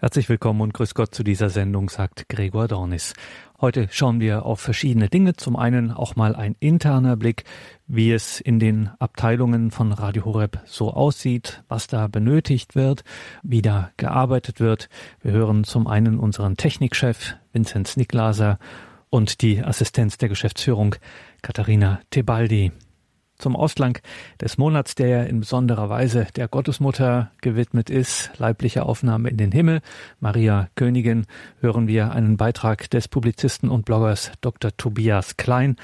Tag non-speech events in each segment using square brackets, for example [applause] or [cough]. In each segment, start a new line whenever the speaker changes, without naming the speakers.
Herzlich willkommen und grüß Gott zu dieser Sendung, sagt Gregor Dornis. Heute schauen wir auf verschiedene Dinge. Zum einen auch mal ein interner Blick, wie es in den Abteilungen von Radio Horeb so aussieht, was da benötigt wird, wie da gearbeitet wird. Wir hören zum einen unseren Technikchef Vinzenz Niklaser und die Assistenz der Geschäftsführung Katharina Tebaldi zum Ausklang des Monats, der in besonderer Weise der Gottesmutter gewidmet ist, leibliche Aufnahme in den Himmel, Maria Königin, hören wir einen Beitrag des Publizisten und Bloggers Dr. Tobias Klein.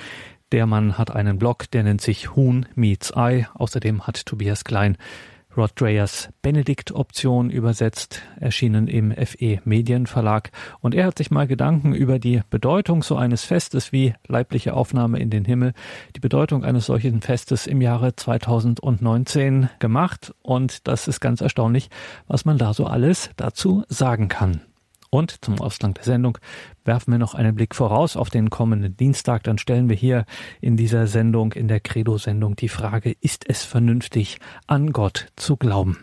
Der Mann hat einen Blog, der nennt sich Huhn Meets Eye. Außerdem hat Tobias Klein Rod Dreyers Benedikt-Option übersetzt, erschienen im FE Medienverlag. Und er hat sich mal Gedanken über die Bedeutung so eines Festes wie leibliche Aufnahme in den Himmel, die Bedeutung eines solchen Festes im Jahre 2019 gemacht. Und das ist ganz erstaunlich, was man da so alles dazu sagen kann. Und zum Ausgang der Sendung werfen wir noch einen Blick voraus auf den kommenden Dienstag. Dann stellen wir hier in dieser Sendung, in der Credo-Sendung, die Frage, ist es vernünftig, an Gott zu glauben?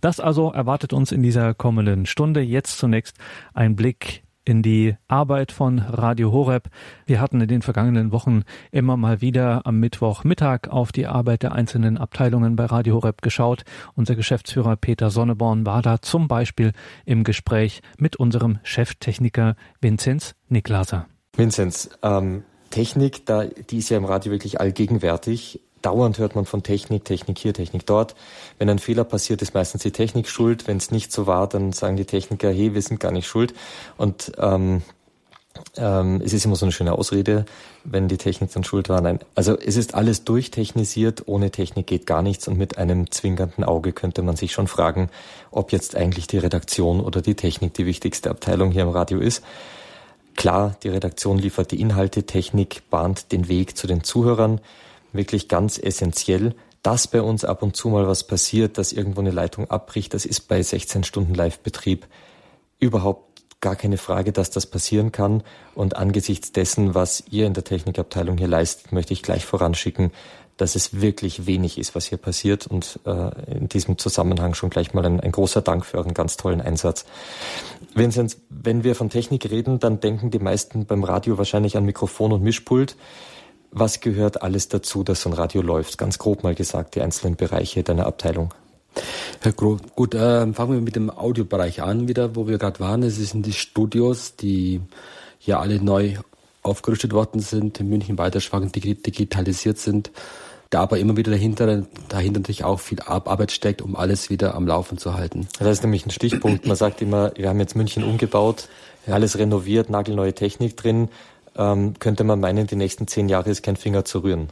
Das also erwartet uns in dieser kommenden Stunde. Jetzt zunächst ein Blick in die Arbeit von Radio Horeb. Wir hatten in den vergangenen Wochen immer mal wieder am Mittwochmittag auf die Arbeit der einzelnen Abteilungen bei Radio Horeb geschaut. Unser Geschäftsführer Peter Sonneborn war da zum Beispiel im Gespräch mit unserem Cheftechniker Vinzenz Niklaser.
Vinzenz, ähm, Technik, da, die ist ja im Radio wirklich allgegenwärtig. Dauernd hört man von Technik, Technik hier, Technik dort. Wenn ein Fehler passiert, ist meistens die Technik schuld. Wenn es nicht so war, dann sagen die Techniker, hey, wir sind gar nicht schuld. Und ähm, ähm, es ist immer so eine schöne Ausrede, wenn die Technik dann schuld war. Nein, also es ist alles durchtechnisiert. Ohne Technik geht gar nichts. Und mit einem zwinkernden Auge könnte man sich schon fragen, ob jetzt eigentlich die Redaktion oder die Technik die wichtigste Abteilung hier im Radio ist. Klar, die Redaktion liefert die Inhalte, Technik bahnt den Weg zu den Zuhörern wirklich ganz essentiell. Dass bei uns ab und zu mal was passiert, dass irgendwo eine Leitung abbricht, das ist bei 16 Stunden Live-Betrieb überhaupt gar keine Frage, dass das passieren kann. Und angesichts dessen, was ihr in der Technikabteilung hier leistet, möchte ich gleich voranschicken, dass es wirklich wenig ist, was hier passiert. Und äh, in diesem Zusammenhang schon gleich mal ein, ein großer Dank für euren ganz tollen Einsatz. Vincent, wenn wir von Technik reden, dann denken die meisten beim Radio wahrscheinlich an Mikrofon und Mischpult. Was gehört alles dazu, dass so ein Radio läuft? Ganz grob mal gesagt, die einzelnen Bereiche deiner Abteilung.
Herr Groh, gut, äh, fangen wir mit dem Audiobereich an wieder, wo wir gerade waren. Es sind die Studios, die ja alle neu aufgerüstet worden sind, in München weiter schwankend digitalisiert sind. Da aber immer wieder dahinter, dahinter natürlich auch viel Arbeit steckt, um alles wieder am Laufen zu halten.
Das ist nämlich ein Stichpunkt. Man sagt immer, wir haben jetzt München umgebaut, alles renoviert, nagelneue Technik drin ähm, könnte man meinen, die nächsten zehn Jahre ist kein Finger zu rühren.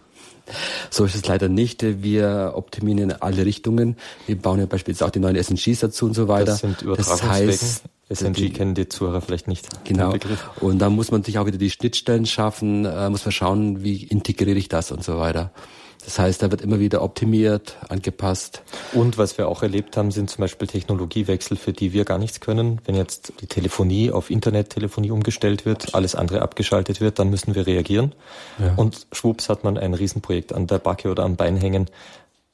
So ist es leider nicht. Wir optimieren in alle Richtungen. Wir bauen ja beispielsweise auch die neuen SNGs dazu und so weiter.
Das sind Übertragungswegen. Das heißt, SNG kennen die Zuhörer vielleicht nicht.
Genau. Und da muss man sich auch wieder die Schnittstellen schaffen, äh, muss man schauen, wie integriere ich das und so weiter. Das heißt, da wird immer wieder optimiert, angepasst.
Und was wir auch erlebt haben, sind zum Beispiel Technologiewechsel, für die wir gar nichts können. Wenn jetzt die Telefonie auf Internettelefonie umgestellt wird, alles andere abgeschaltet wird, dann müssen wir reagieren. Ja. Und schwupps hat man ein Riesenprojekt an der Backe oder am Bein hängen.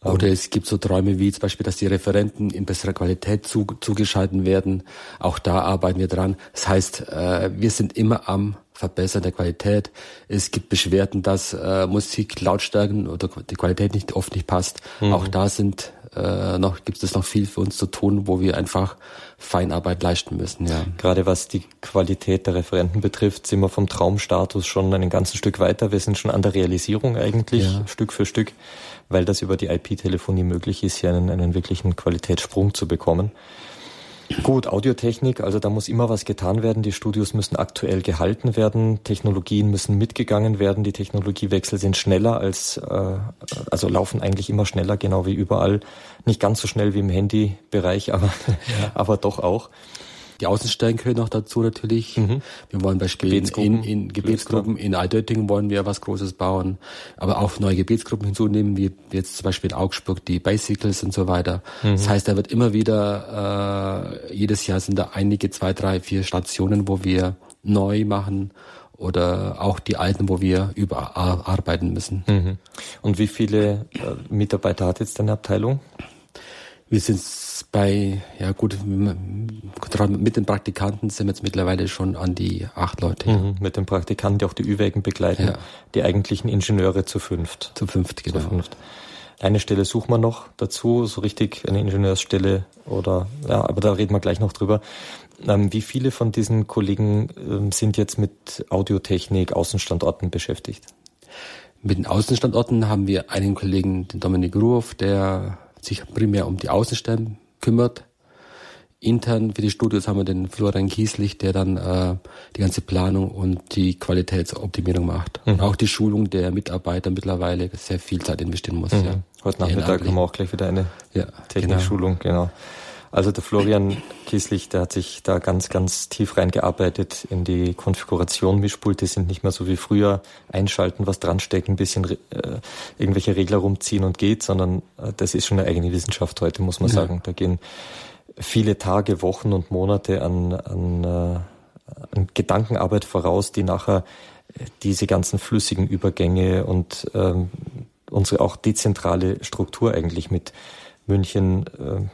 Oder es gibt so Träume wie zum Beispiel, dass die Referenten in besserer Qualität zu, zugeschalten werden. Auch da arbeiten wir dran. Das heißt, äh, wir sind immer am Verbessern der Qualität. Es gibt Beschwerden, dass äh, Musik Lautstärken oder die Qualität nicht oft nicht passt. Mhm. Auch da sind äh, noch gibt es noch viel für uns zu tun, wo wir einfach Feinarbeit leisten müssen. Ja.
Gerade was die Qualität der Referenten betrifft, sind wir vom Traumstatus schon ein ganzes Stück weiter. Wir sind schon an der Realisierung eigentlich ja. Stück für Stück, weil das über die IP-Telefonie möglich ist, hier einen, einen wirklichen Qualitätssprung zu bekommen. Gut, Audiotechnik, also da muss immer was getan werden. Die Studios müssen aktuell gehalten werden, Technologien müssen mitgegangen werden. Die Technologiewechsel sind schneller als, äh, also laufen eigentlich immer schneller, genau wie überall. Nicht ganz so schnell wie im Handybereich, aber, [laughs] ja. aber doch auch.
Die Außenstellen gehören noch dazu natürlich. Mhm. Wir wollen beispielsweise in, in Gebetsgruppen, in Altötting wollen wir was Großes bauen, aber auch neue Gebetsgruppen hinzunehmen, wie jetzt zum Beispiel in Augsburg die Bicycles und so weiter. Mhm. Das heißt, da wird immer wieder, äh, jedes Jahr sind da einige, zwei, drei, vier Stationen, wo wir neu machen oder auch die alten, wo wir überarbeiten müssen.
Mhm. Und wie viele äh, Mitarbeiter hat jetzt deine Abteilung?
Wir sind bei, ja gut, mit den Praktikanten sind wir jetzt mittlerweile schon an die acht Leute.
Mhm, mit den Praktikanten, die auch die Ü-Wägen begleiten, ja. die eigentlichen Ingenieure zu fünft.
Zu fünft, genau. Zu fünft.
Eine Stelle suchen wir noch dazu, so richtig eine Ingenieursstelle oder ja, aber da reden wir gleich noch drüber. Ähm, wie viele von diesen Kollegen ähm, sind jetzt mit Audiotechnik, Außenstandorten beschäftigt?
Mit den Außenstandorten haben wir einen Kollegen, den Dominik Ruhoff, der sich primär um die Außenstellen kümmert. Intern für die Studios haben wir den Florian Kieslich, der dann äh, die ganze Planung und die Qualitätsoptimierung macht. Mhm. Und auch die Schulung der Mitarbeiter mittlerweile sehr viel Zeit investieren muss. Mhm. Ja.
Heute Nachmittag haben wir auch gleich wieder eine ja, Technikschulung, genau. genau. Also der Florian Kieslich, der hat sich da ganz, ganz tief reingearbeitet in die Konfiguration. Mischpulte sind nicht mehr so wie früher einschalten, was dranstecken, ein bisschen äh, irgendwelche Regler rumziehen und geht, sondern äh, das ist schon eine eigene Wissenschaft heute, muss man ja. sagen. Da gehen viele Tage, Wochen und Monate an, an, äh, an Gedankenarbeit voraus, die nachher äh, diese ganzen flüssigen Übergänge und ähm, unsere auch dezentrale Struktur eigentlich mit München, äh,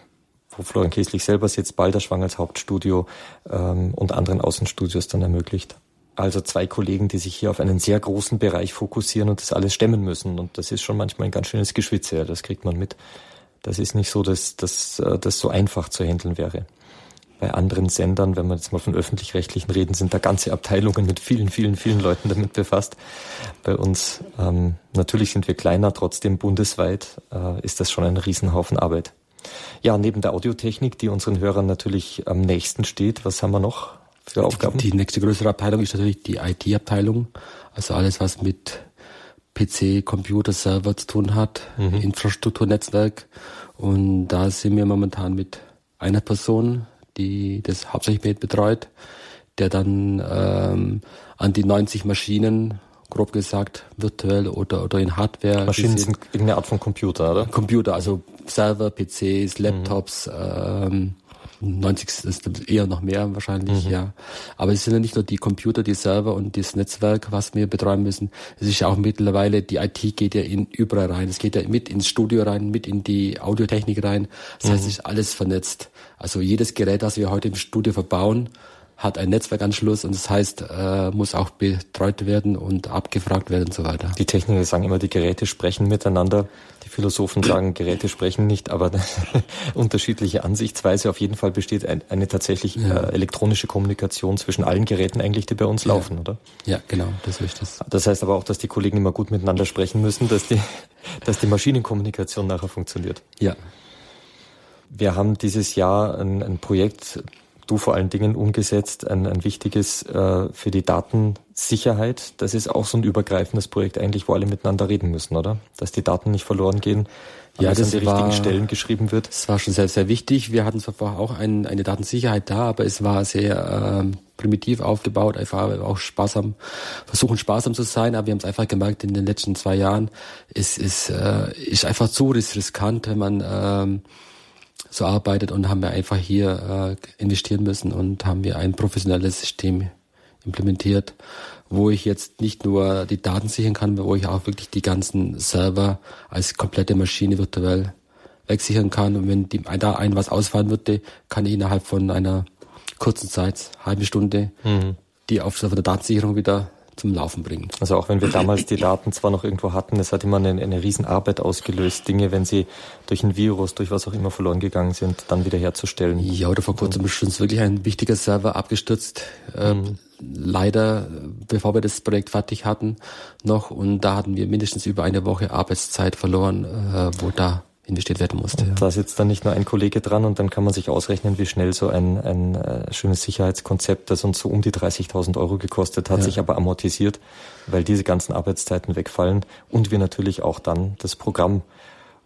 wo Florian Kieslich selber sitzt, Balderschwang als Hauptstudio ähm, und anderen Außenstudios dann ermöglicht. Also zwei Kollegen, die sich hier auf einen sehr großen Bereich fokussieren und das alles stemmen müssen. Und das ist schon manchmal ein ganz schönes Geschwitze, ja, das kriegt man mit. Das ist nicht so, dass, dass äh, das so einfach zu handeln wäre. Bei anderen Sendern, wenn wir jetzt mal von öffentlich-rechtlichen reden, sind da ganze Abteilungen mit vielen, vielen, vielen Leuten damit befasst. Bei uns, ähm, natürlich sind wir kleiner, trotzdem bundesweit äh, ist das schon ein Riesenhaufen Arbeit. Ja, neben der Audiotechnik, die unseren Hörern natürlich am nächsten steht, was haben wir noch für Aufgaben?
Die, die nächste größere Abteilung ist natürlich die IT-Abteilung. Also alles, was mit PC, Computer, Server zu tun hat, mhm. Infrastruktur, Netzwerk. Und da sind wir momentan mit einer Person, die das hauptsächlich mit betreut, der dann ähm, an die 90 Maschinen grob gesagt, virtuell oder, oder in Hardware.
Maschinen gesehen. sind irgendeine Art von Computer, oder?
Computer, also Server, PCs, Laptops, mhm. ähm, 90 ist eher noch mehr wahrscheinlich, mhm. ja. Aber es sind ja nicht nur die Computer, die Server und das Netzwerk, was wir betreuen müssen. Es ist ja auch mittlerweile, die IT geht ja in überall rein. Es geht ja mit ins Studio rein, mit in die Audiotechnik rein. Das mhm. heißt, es ist alles vernetzt. Also jedes Gerät, das wir heute im Studio verbauen, hat einen Netzwerkanschluss und das heißt, äh, muss auch betreut werden und abgefragt werden und so weiter.
Die Techniker sagen immer, die Geräte sprechen miteinander. Die Philosophen sagen, Geräte sprechen nicht, aber [laughs] unterschiedliche Ansichtsweise. Auf jeden Fall besteht ein, eine tatsächlich ja. äh, elektronische Kommunikation zwischen allen Geräten eigentlich, die bei uns ja. laufen, oder?
Ja, genau, das ist das.
Das heißt aber auch, dass die Kollegen immer gut miteinander sprechen müssen, dass die, [laughs] dass die Maschinenkommunikation nachher funktioniert.
Ja.
Wir haben dieses Jahr ein, ein Projekt du vor allen Dingen umgesetzt, ein, ein wichtiges äh, für die Datensicherheit. Das ist auch so ein übergreifendes Projekt eigentlich, wo alle miteinander reden müssen, oder? Dass die Daten nicht verloren gehen,
ja, das
an die
war,
richtigen Stellen geschrieben wird.
Das war schon sehr, sehr wichtig. Wir hatten zwar vorher auch ein, eine Datensicherheit da, aber es war sehr äh, primitiv aufgebaut, einfach auch sparsam, versuchen sparsam zu sein, aber wir haben es einfach gemerkt in den letzten zwei Jahren, es ist, äh, ist einfach zu riskant, wenn man ähm, so arbeitet und haben wir einfach hier äh, investieren müssen und haben wir ein professionelles System implementiert, wo ich jetzt nicht nur die Daten sichern kann, wo ich auch wirklich die ganzen Server als komplette Maschine virtuell wegsichern kann. Und wenn die, da ein was ausfallen würde, kann ich innerhalb von einer kurzen Zeit, halbe Stunde, mhm. die auf der Datensicherung wieder zum Laufen bringen.
Also auch wenn wir damals die Daten zwar noch irgendwo hatten, es hat immer eine, eine Riesenarbeit ausgelöst, Dinge, wenn sie durch ein Virus, durch was auch immer verloren gegangen sind, dann wieder herzustellen.
Ja, oder vor kurzem ist uns wirklich ein wichtiger Server abgestürzt. Äh, mhm. Leider, bevor wir das Projekt fertig hatten, noch. Und da hatten wir mindestens über eine Woche Arbeitszeit verloren, äh, wo da investiert werden musste.
Und da sitzt dann nicht nur ein Kollege dran und dann kann man sich ausrechnen, wie schnell so ein, ein äh, schönes Sicherheitskonzept, das uns so um die 30.000 Euro gekostet hat, ja. sich aber amortisiert, weil diese ganzen Arbeitszeiten wegfallen und wir natürlich auch dann das Programm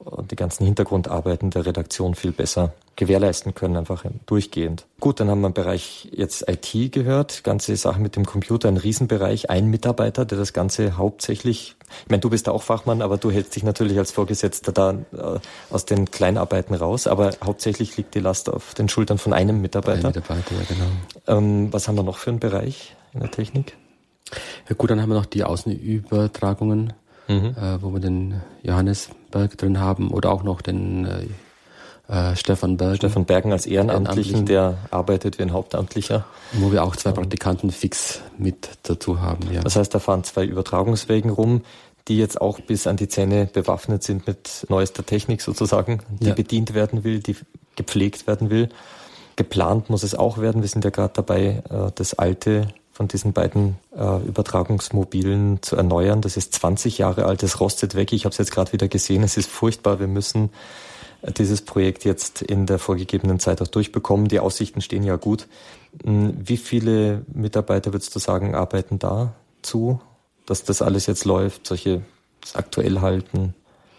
und die ganzen Hintergrundarbeiten der Redaktion viel besser gewährleisten können, einfach durchgehend. Gut, dann haben wir im Bereich jetzt IT gehört, ganze Sache mit dem Computer, ein Riesenbereich, ein Mitarbeiter, der das Ganze hauptsächlich, ich meine, du bist da auch Fachmann, aber du hältst dich natürlich als Vorgesetzter da äh, aus den Kleinarbeiten raus, aber hauptsächlich liegt die Last auf den Schultern von einem Mitarbeiter. Ein
Mitarbeiter, ja genau.
Ähm, was haben wir noch für einen Bereich in der Technik?
Ja gut, dann haben wir noch die Außenübertragungen, mhm. äh, wo wir den Johannesberg drin haben oder auch noch den äh, äh, Stefan Bergen.
Stefan Bergen als Ehrenamtlichen, der arbeitet wie ein Hauptamtlicher.
Wo wir auch zwei Praktikanten fix mit dazu haben.
Ja. Das heißt, da fahren zwei Übertragungswegen rum, die jetzt auch bis an die Zähne bewaffnet sind mit neuester Technik sozusagen, die ja. bedient werden will, die gepflegt werden will. Geplant muss es auch werden. Wir sind ja gerade dabei, äh, das alte von diesen beiden äh, Übertragungsmobilen zu erneuern. Das ist 20 Jahre alt, das rostet weg. Ich habe es jetzt gerade wieder gesehen. Es ist furchtbar. Wir müssen dieses Projekt jetzt in der vorgegebenen Zeit auch durchbekommen. Die Aussichten stehen ja gut. Hm, wie viele Mitarbeiter würdest du sagen, arbeiten da zu, dass das alles jetzt läuft, solche aktuell halten?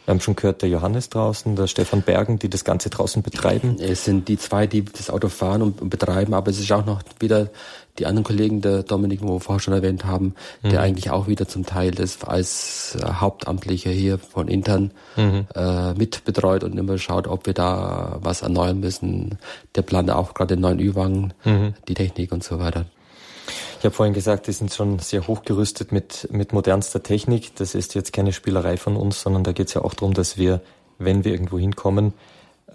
Wir haben schon gehört, der Johannes draußen, der Stefan Bergen, die das Ganze draußen betreiben.
Es sind die zwei, die das Auto fahren und betreiben, aber es ist auch noch wieder die anderen Kollegen, der Dominik, wo wir vorher schon erwähnt haben, mhm. der eigentlich auch wieder zum Teil das als äh, Hauptamtlicher hier von intern mhm. äh, mitbetreut und immer schaut, ob wir da was erneuern müssen. Der plant auch gerade den neuen Ü-Wagen, mhm. die Technik und so weiter.
Ich habe vorhin gesagt, die sind schon sehr hochgerüstet mit, mit modernster Technik. Das ist jetzt keine Spielerei von uns, sondern da geht es ja auch darum, dass wir, wenn wir irgendwo hinkommen,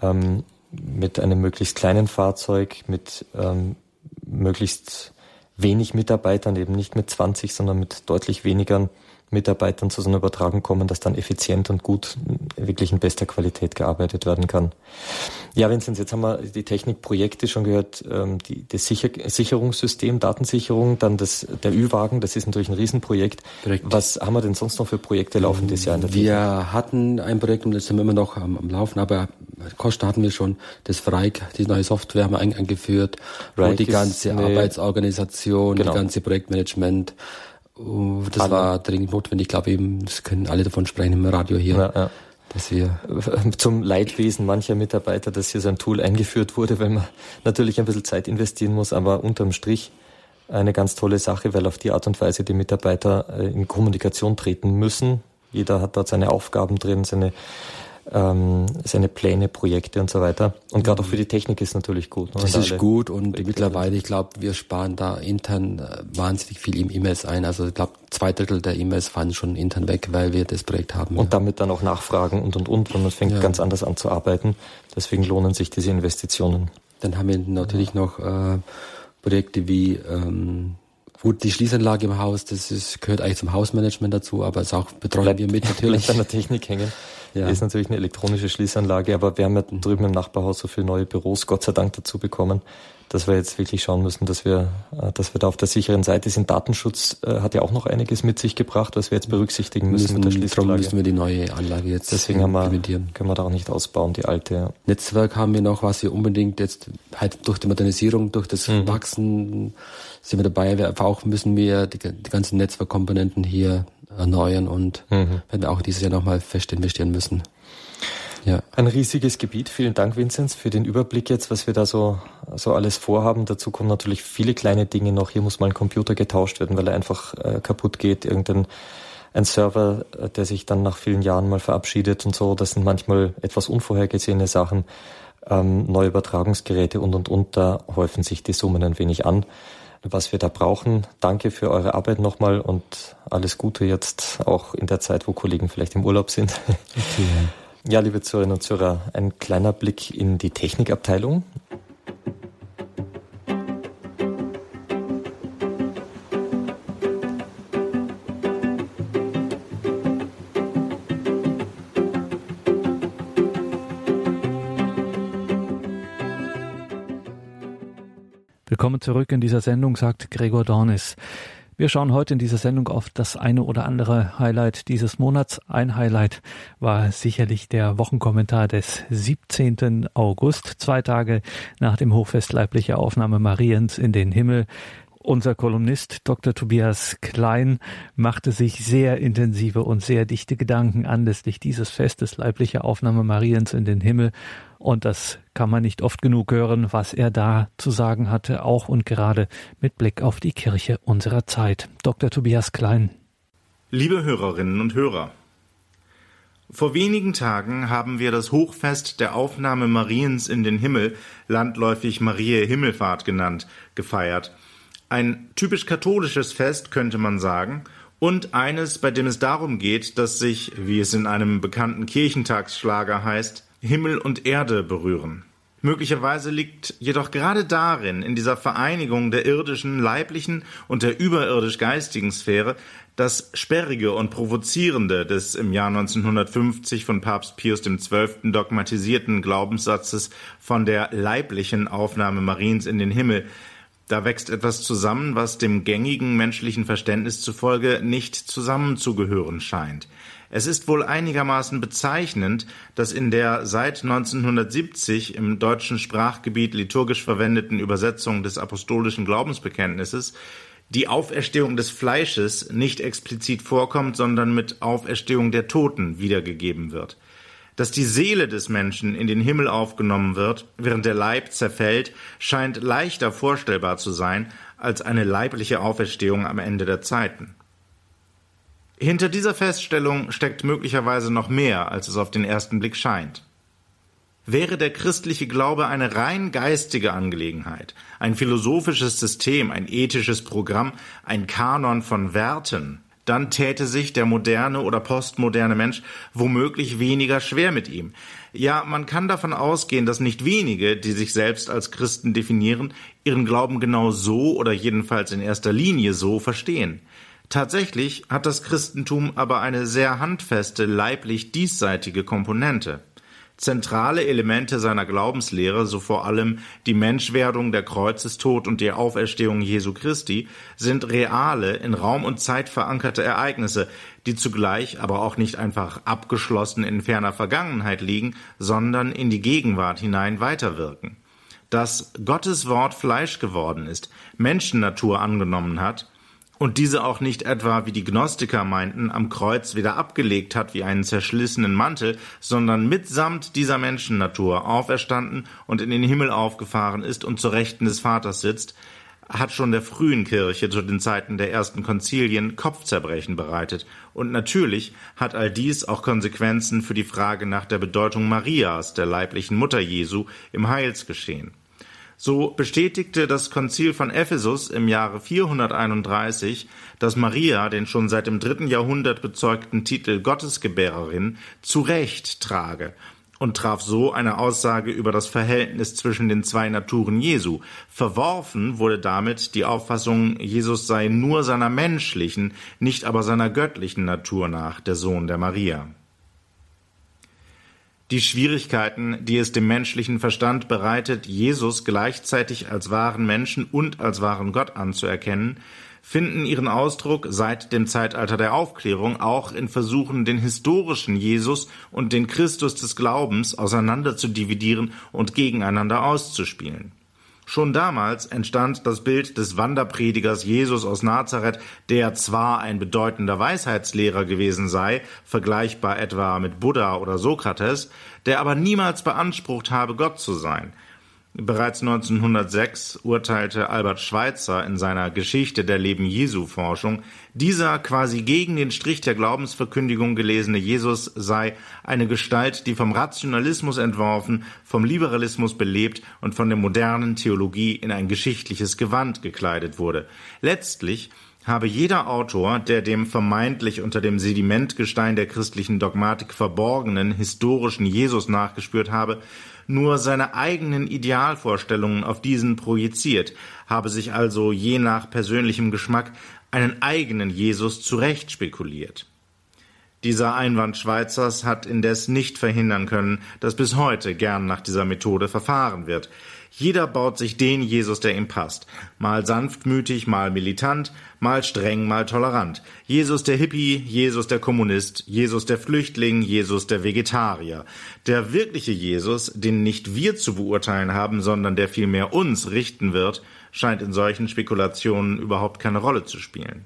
ähm, mit einem möglichst kleinen Fahrzeug, mit ähm, möglichst wenig Mitarbeitern, eben nicht mit 20, sondern mit deutlich weniger Mitarbeitern zu so einer Übertragung kommen, dass dann effizient und gut wirklich in bester Qualität gearbeitet werden kann. Ja, Vinzenz, jetzt haben wir die Technikprojekte schon gehört, ähm, die, das Sicher Sicherungssystem, Datensicherung, dann das, der Ü-Wagen, das ist natürlich ein Riesenprojekt. Projekt. Was haben wir denn sonst noch für Projekte laufen dieses Jahr in
der Wir Technik? hatten ein Projekt und das sind wir immer noch am, am Laufen, aber Costa hatten wir schon, das Freik, die neue Software haben wir eingeführt, wo die ganze Arbeitsorganisation, genau. die ganze Projektmanagement, Oh, das alle. war dringend notwendig. Ich glaube eben, das können alle davon sprechen im Radio hier. Ja, ja.
Dass wir [laughs] zum Leidwesen mancher Mitarbeiter, dass hier so ein Tool eingeführt wurde, weil man natürlich ein bisschen Zeit investieren muss, aber unterm Strich eine ganz tolle Sache, weil auf die Art und Weise die Mitarbeiter äh, in Kommunikation treten müssen. Jeder hat dort seine Aufgaben drin, seine ähm, seine Pläne, Projekte und so weiter. Und gerade auch für die Technik ist natürlich gut.
Ne? Das ist gut und Projekte mittlerweile, ich glaube, wir sparen da intern äh, wahnsinnig viel im E-Mails ein. Also ich glaube, zwei Drittel der E-Mails fallen schon intern weg, weil wir das Projekt haben.
Und ja. damit dann auch nachfragen und und und, und man fängt ja. ganz anders an zu arbeiten. Deswegen lohnen sich diese Investitionen.
Dann haben wir natürlich noch äh, Projekte wie ähm, Gut, die Schließanlage im Haus, das ist, gehört eigentlich zum Hausmanagement dazu, aber es auch betreuen bleibt, wir mit [laughs] natürlich.
Bleibt an der Technik hängen. Ja. Ist natürlich eine elektronische Schließanlage, aber wir haben ja drüben im Nachbarhaus so viele neue Büros, Gott sei Dank, dazu bekommen, dass wir jetzt wirklich schauen müssen, dass wir, äh, dass wir da auf der sicheren Seite sind. Datenschutz äh, hat ja auch noch einiges mit sich gebracht, was wir jetzt berücksichtigen müssen, müssen mit der Schließanlage.
müssen wir die neue Anlage jetzt
Deswegen haben wir, können wir da auch nicht ausbauen, die alte. Ja.
Netzwerk haben wir noch, was wir unbedingt jetzt halt durch die Modernisierung, durch das mhm. Wachsen sind wir dabei. Wir auch müssen wir die, die ganzen Netzwerkkomponenten hier erneuern und mhm. werden auch dieses Jahr nochmal fest investieren müssen.
Ja. Ein riesiges Gebiet. Vielen Dank, Vinzenz, für den Überblick jetzt, was wir da so, so alles vorhaben. Dazu kommen natürlich viele kleine Dinge noch. Hier muss mal ein Computer getauscht werden, weil er einfach äh, kaputt geht. Irgendein ein Server, äh, der sich dann nach vielen Jahren mal verabschiedet und so. Das sind manchmal etwas unvorhergesehene Sachen. Ähm, neue Übertragungsgeräte und, und, und. Da häufen sich die Summen ein wenig an was wir da brauchen. Danke für eure Arbeit nochmal und alles Gute jetzt auch in der Zeit, wo Kollegen vielleicht im Urlaub sind. Okay. Ja, liebe Zuhörerinnen und Zuhörer, ein kleiner Blick in die Technikabteilung.
Willkommen zurück in dieser Sendung, sagt Gregor Dornis. Wir schauen heute in dieser Sendung auf das eine oder andere Highlight dieses Monats. Ein Highlight war sicherlich der Wochenkommentar des 17. August, zwei Tage nach dem Hochfest leiblicher Aufnahme Mariens in den Himmel. Unser Kolumnist Dr. Tobias Klein machte sich sehr intensive und sehr dichte Gedanken anlässlich dieses Festes leiblicher Aufnahme Mariens in den Himmel und das kann man nicht oft genug hören, was er da zu sagen hatte, auch und gerade mit Blick auf die Kirche unserer Zeit. Dr. Tobias Klein.
Liebe Hörerinnen und Hörer, vor wenigen Tagen haben wir das Hochfest der Aufnahme Mariens in den Himmel, landläufig Mariä Himmelfahrt genannt, gefeiert. Ein typisch katholisches Fest, könnte man sagen, und eines, bei dem es darum geht, dass sich, wie es in einem bekannten Kirchentagsschlager heißt, Himmel und Erde berühren. Möglicherweise liegt jedoch gerade darin, in dieser Vereinigung der irdischen leiblichen und der überirdisch geistigen Sphäre, das Sperrige und Provozierende des im Jahr 1950 von Papst Pius XII. dogmatisierten Glaubenssatzes von der leiblichen Aufnahme Mariens in den Himmel, da wächst etwas zusammen, was dem gängigen menschlichen Verständnis zufolge nicht zusammenzugehören scheint. Es ist wohl einigermaßen bezeichnend, dass in der seit 1970 im deutschen Sprachgebiet liturgisch verwendeten Übersetzung des apostolischen Glaubensbekenntnisses die Auferstehung des Fleisches nicht explizit vorkommt, sondern mit Auferstehung der Toten wiedergegeben wird dass die Seele des Menschen in den Himmel aufgenommen wird, während der Leib zerfällt, scheint leichter vorstellbar zu sein als eine leibliche Auferstehung am Ende der Zeiten. Hinter dieser Feststellung steckt möglicherweise noch mehr, als es auf den ersten Blick scheint. Wäre der christliche Glaube eine rein geistige Angelegenheit, ein philosophisches System, ein ethisches Programm, ein Kanon von Werten, dann täte sich der moderne oder postmoderne Mensch womöglich weniger schwer mit ihm. Ja, man kann davon ausgehen, dass nicht wenige, die sich selbst als Christen definieren, ihren Glauben genau so oder jedenfalls in erster Linie so verstehen. Tatsächlich hat das Christentum aber eine sehr handfeste leiblich diesseitige Komponente. Zentrale Elemente seiner Glaubenslehre, so vor allem die Menschwerdung, der Kreuzestod und die Auferstehung Jesu Christi, sind reale, in Raum und Zeit verankerte Ereignisse, die zugleich aber auch nicht einfach abgeschlossen in ferner Vergangenheit liegen, sondern in die Gegenwart hinein weiterwirken. Dass Gottes Wort Fleisch geworden ist, Menschennatur angenommen hat, und diese auch nicht etwa, wie die Gnostiker meinten, am Kreuz wieder abgelegt hat wie einen zerschlissenen Mantel, sondern mitsamt dieser Menschennatur auferstanden und in den Himmel aufgefahren ist und zur Rechten des Vaters sitzt, hat schon der frühen Kirche zu den Zeiten der ersten Konzilien Kopfzerbrechen bereitet. Und natürlich hat all dies auch Konsequenzen für die Frage nach der Bedeutung Marias, der leiblichen Mutter Jesu, im Heilsgeschehen. So bestätigte das Konzil von Ephesus im Jahre 431, dass Maria den schon seit dem dritten Jahrhundert bezeugten Titel Gottesgebärerin zu Recht trage und traf so eine Aussage über das Verhältnis zwischen den zwei Naturen Jesu. Verworfen wurde damit die Auffassung, Jesus sei nur seiner menschlichen, nicht aber seiner göttlichen Natur nach der Sohn der Maria. Die Schwierigkeiten, die es dem menschlichen Verstand bereitet, Jesus gleichzeitig als wahren Menschen und als wahren Gott anzuerkennen, finden ihren Ausdruck seit dem Zeitalter der Aufklärung auch in Versuchen, den historischen Jesus und den Christus des Glaubens auseinander zu dividieren und gegeneinander auszuspielen. Schon damals entstand das Bild des Wanderpredigers Jesus aus Nazareth, der zwar ein bedeutender Weisheitslehrer gewesen sei, vergleichbar etwa mit Buddha oder Sokrates, der aber niemals beansprucht habe, Gott zu sein – Bereits 1906 urteilte Albert Schweitzer in seiner Geschichte der Leben Jesu Forschung, dieser quasi gegen den Strich der Glaubensverkündigung gelesene Jesus sei eine Gestalt, die vom Rationalismus entworfen, vom Liberalismus belebt und von der modernen Theologie in ein geschichtliches Gewand gekleidet wurde. Letztlich habe jeder Autor, der dem vermeintlich unter dem Sedimentgestein der christlichen Dogmatik verborgenen historischen Jesus nachgespürt habe, nur seine eigenen Idealvorstellungen auf diesen projiziert, habe sich also je nach persönlichem Geschmack einen eigenen Jesus zurecht spekuliert. Dieser Einwand Schweizers hat indes nicht verhindern können, dass bis heute gern nach dieser Methode verfahren wird. Jeder baut sich den Jesus, der ihm passt. Mal sanftmütig, mal militant, mal streng, mal tolerant. Jesus der Hippie, Jesus der Kommunist, Jesus der Flüchtling, Jesus der Vegetarier. Der wirkliche Jesus, den nicht wir zu beurteilen haben, sondern der vielmehr uns richten wird, scheint in solchen Spekulationen überhaupt keine Rolle zu spielen.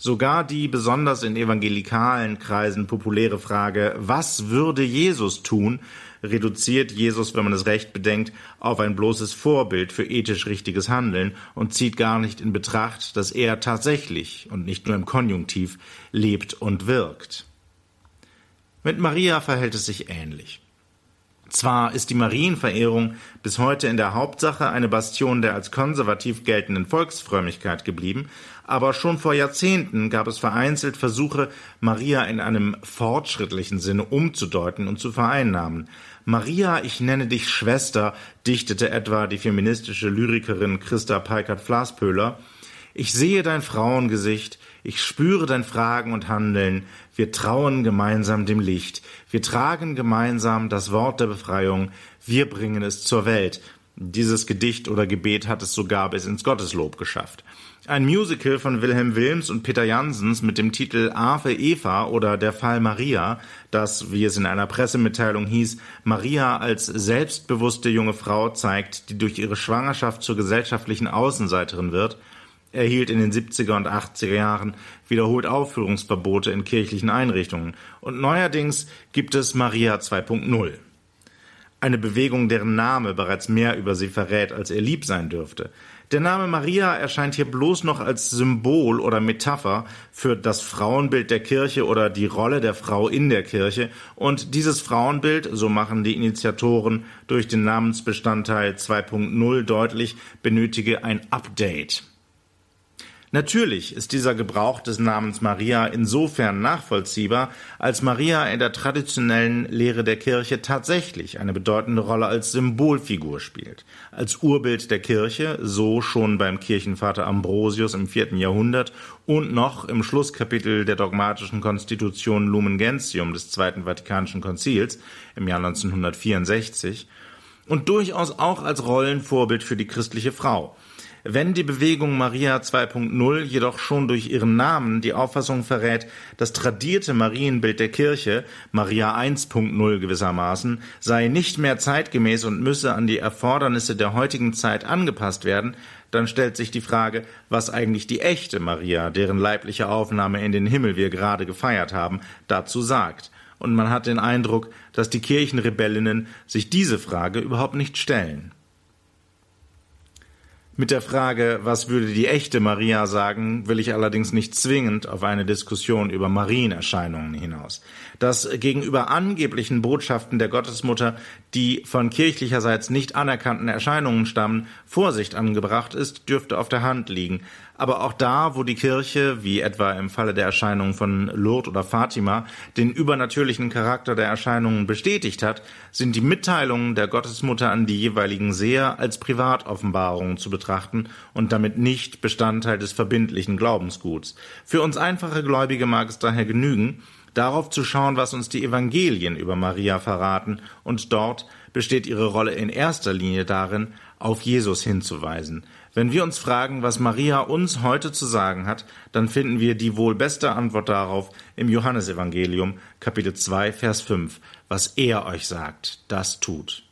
Sogar die besonders in evangelikalen Kreisen populäre Frage, was würde Jesus tun, reduziert Jesus, wenn man es recht bedenkt, auf ein bloßes Vorbild für ethisch richtiges Handeln und zieht gar nicht in Betracht, dass er tatsächlich und nicht nur im Konjunktiv lebt und wirkt. Mit Maria verhält es sich ähnlich. Zwar ist die Marienverehrung bis heute in der Hauptsache eine Bastion der als konservativ geltenden Volksfrömmigkeit geblieben, aber schon vor Jahrzehnten gab es vereinzelt Versuche, Maria in einem fortschrittlichen Sinne umzudeuten und zu vereinnahmen. Maria, ich nenne dich Schwester, dichtete etwa die feministische Lyrikerin Christa Peikert-Flaspöhler. Ich sehe dein Frauengesicht, ich spüre dein Fragen und Handeln, wir trauen gemeinsam dem Licht, wir tragen gemeinsam das Wort der Befreiung, wir bringen es zur Welt. Dieses Gedicht oder Gebet hat es sogar bis ins Gotteslob geschafft. Ein Musical von Wilhelm Wilms und Peter Jansens mit dem Titel Ave Eva oder Der Fall Maria, das, wie es in einer Pressemitteilung hieß, Maria als selbstbewusste junge Frau zeigt, die durch ihre Schwangerschaft zur gesellschaftlichen Außenseiterin wird, erhielt in den 70er und 80er Jahren wiederholt Aufführungsverbote in kirchlichen Einrichtungen und neuerdings gibt es Maria 2.0. Eine Bewegung, deren Name bereits mehr über sie verrät, als ihr lieb sein dürfte. Der Name Maria erscheint hier bloß noch als Symbol oder Metapher für das Frauenbild der Kirche oder die Rolle der Frau in der Kirche und dieses Frauenbild, so machen die Initiatoren durch den Namensbestandteil 2.0 deutlich, benötige ein Update. Natürlich ist dieser Gebrauch des Namens Maria insofern nachvollziehbar, als Maria in der traditionellen Lehre der Kirche tatsächlich eine bedeutende Rolle als Symbolfigur spielt. Als Urbild der Kirche, so schon beim Kirchenvater Ambrosius im vierten Jahrhundert und noch im Schlusskapitel der dogmatischen Konstitution Lumen Gentium des Zweiten Vatikanischen Konzils im Jahr 1964 und durchaus auch als Rollenvorbild für die christliche Frau. Wenn die Bewegung Maria 2.0 jedoch schon durch ihren Namen die Auffassung verrät, das tradierte Marienbild der Kirche, Maria 1.0 gewissermaßen, sei nicht mehr zeitgemäß und müsse an die Erfordernisse der heutigen Zeit angepasst werden, dann stellt sich die Frage, was eigentlich die echte Maria, deren leibliche Aufnahme in den Himmel wir gerade gefeiert haben, dazu sagt. Und man hat den Eindruck, dass die Kirchenrebellinnen sich diese Frage überhaupt nicht stellen. Mit der Frage, was würde die echte Maria sagen, will ich allerdings nicht zwingend auf eine Diskussion über Marienerscheinungen hinaus. Dass gegenüber angeblichen Botschaften der Gottesmutter, die von kirchlicherseits nicht anerkannten Erscheinungen stammen, Vorsicht angebracht ist, dürfte auf der Hand liegen. Aber auch da, wo die Kirche, wie etwa im Falle der Erscheinungen von Lourdes oder Fatima, den übernatürlichen Charakter der Erscheinungen bestätigt hat, sind die Mitteilungen der Gottesmutter an die jeweiligen Seher als Privatoffenbarungen zu betrachten und damit nicht Bestandteil des verbindlichen Glaubensguts. Für uns einfache Gläubige mag es daher genügen, darauf zu schauen, was uns die Evangelien über Maria verraten, und dort besteht ihre Rolle in erster Linie darin, auf Jesus hinzuweisen. Wenn wir uns fragen, was Maria uns heute zu sagen hat, dann finden wir die wohl beste Antwort darauf im Johannesevangelium Kapitel 2 Vers 5. Was er euch sagt, das tut.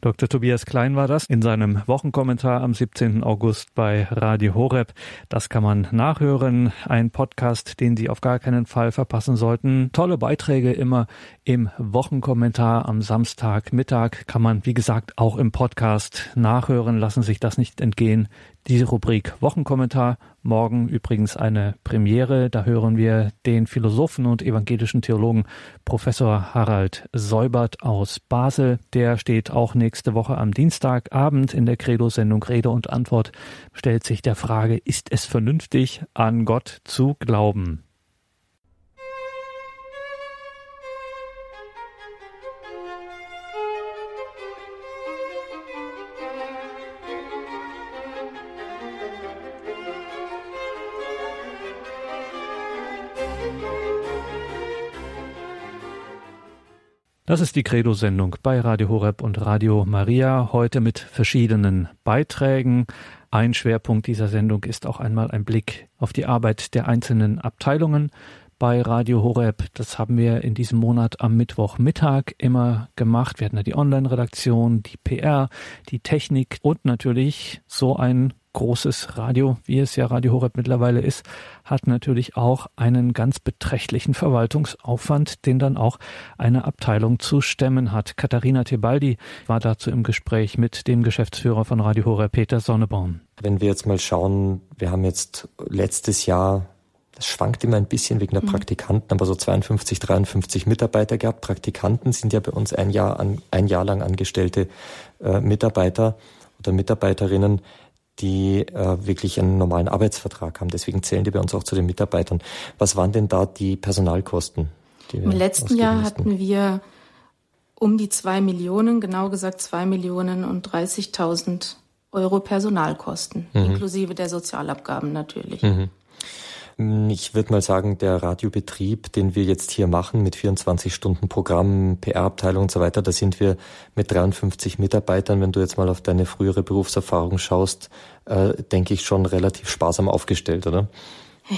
Dr. Tobias Klein war das in seinem Wochenkommentar am 17. August bei Radio Horeb. Das kann man nachhören. Ein Podcast, den Sie auf gar keinen Fall verpassen sollten. Tolle Beiträge immer im Wochenkommentar am Samstagmittag. Kann man, wie gesagt, auch im Podcast nachhören. Lassen sich das nicht entgehen diese Rubrik Wochenkommentar. Morgen übrigens eine Premiere. Da hören wir den Philosophen und evangelischen Theologen Professor Harald Seubert aus Basel. Der steht auch nächste Woche am Dienstagabend in der Credo-Sendung Rede und Antwort. Stellt sich der Frage, ist es vernünftig, an Gott zu glauben? Das ist die Credo-Sendung bei Radio Horeb und Radio Maria, heute mit verschiedenen Beiträgen. Ein Schwerpunkt dieser Sendung ist auch einmal ein Blick auf die Arbeit der einzelnen Abteilungen bei Radio Horeb. Das haben wir in diesem Monat am Mittwochmittag immer gemacht. Wir hatten ja die Online-Redaktion, die PR, die Technik und natürlich so ein großes Radio, wie es ja Radio Horeb mittlerweile ist, hat natürlich auch einen ganz beträchtlichen Verwaltungsaufwand, den dann auch eine Abteilung zu stemmen hat. Katharina Tebaldi war dazu im Gespräch mit dem Geschäftsführer von Radio Horeb, Peter Sonneborn.
Wenn wir jetzt mal schauen, wir haben jetzt letztes Jahr das schwankt immer ein bisschen wegen der mhm. Praktikanten, aber so 52, 53 Mitarbeiter gehabt. Praktikanten sind ja bei uns ein Jahr, an, ein Jahr lang angestellte äh, Mitarbeiter oder Mitarbeiterinnen, die äh, wirklich einen normalen Arbeitsvertrag haben. Deswegen zählen die bei uns auch zu den Mitarbeitern. Was waren denn da die Personalkosten?
Die Im letzten Jahr hatten wir um die zwei Millionen, genau gesagt zwei Millionen und 30.000 Euro Personalkosten, mhm. inklusive der Sozialabgaben natürlich. Mhm.
Ich würde mal sagen, der Radiobetrieb, den wir jetzt hier machen mit 24 Stunden Programm, PR-Abteilung und so weiter, da sind wir mit 53 Mitarbeitern, wenn du jetzt mal auf deine frühere Berufserfahrung schaust, äh, denke ich schon relativ sparsam aufgestellt, oder?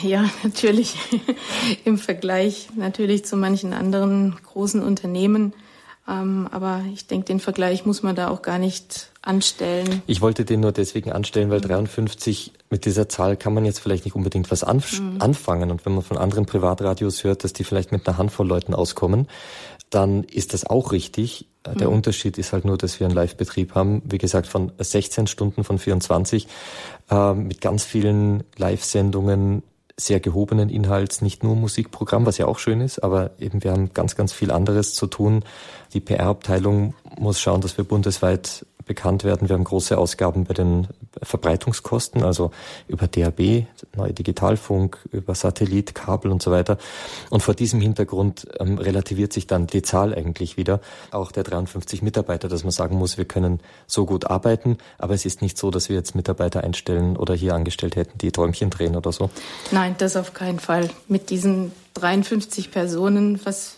Ja, natürlich. [laughs] Im Vergleich natürlich zu manchen anderen großen Unternehmen ähm, aber ich denke, den Vergleich muss man da auch gar nicht anstellen.
Ich wollte den nur deswegen anstellen, weil mhm. 53 mit dieser Zahl kann man jetzt vielleicht nicht unbedingt was anf mhm. anfangen. Und wenn man von anderen Privatradios hört, dass die vielleicht mit einer Handvoll Leuten auskommen, dann ist das auch richtig. Der mhm. Unterschied ist halt nur, dass wir einen Live-Betrieb haben, wie gesagt, von 16 Stunden von 24, äh, mit ganz vielen Live-Sendungen, sehr gehobenen Inhalts, nicht nur Musikprogramm, was ja auch schön ist, aber eben wir haben ganz, ganz viel anderes zu tun. Die PR-Abteilung muss schauen, dass wir bundesweit bekannt werden. Wir haben große Ausgaben bei den Verbreitungskosten, also über DAB, neue Digitalfunk, über Satellit, Kabel und so weiter. Und vor diesem Hintergrund ähm, relativiert sich dann die Zahl eigentlich wieder, auch der 53 Mitarbeiter, dass man sagen muss, wir können so gut arbeiten, aber es ist nicht so, dass wir jetzt Mitarbeiter einstellen oder hier angestellt hätten, die Träumchen drehen oder so.
Nein, das auf keinen Fall. Mit diesen 53 Personen, was,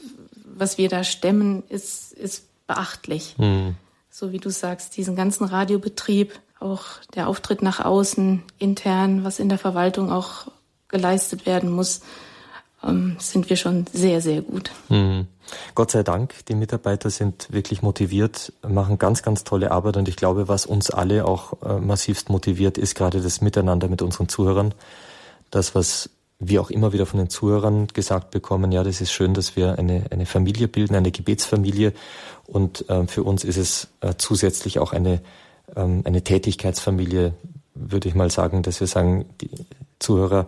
was wir da stemmen, ist, ist beachtlich. Hm so wie du sagst, diesen ganzen Radiobetrieb, auch der Auftritt nach außen, intern, was in der Verwaltung auch geleistet werden muss, ähm, sind wir schon sehr, sehr gut. Mhm.
Gott sei Dank, die Mitarbeiter sind wirklich motiviert, machen ganz, ganz tolle Arbeit und ich glaube, was uns alle auch äh, massivst motiviert, ist gerade das Miteinander mit unseren Zuhörern. Das, was wir auch immer wieder von den Zuhörern gesagt bekommen, ja, das ist schön, dass wir eine, eine Familie bilden, eine Gebetsfamilie. Und äh, für uns ist es äh, zusätzlich auch eine, ähm, eine Tätigkeitsfamilie, würde ich mal sagen, dass wir sagen, die Zuhörer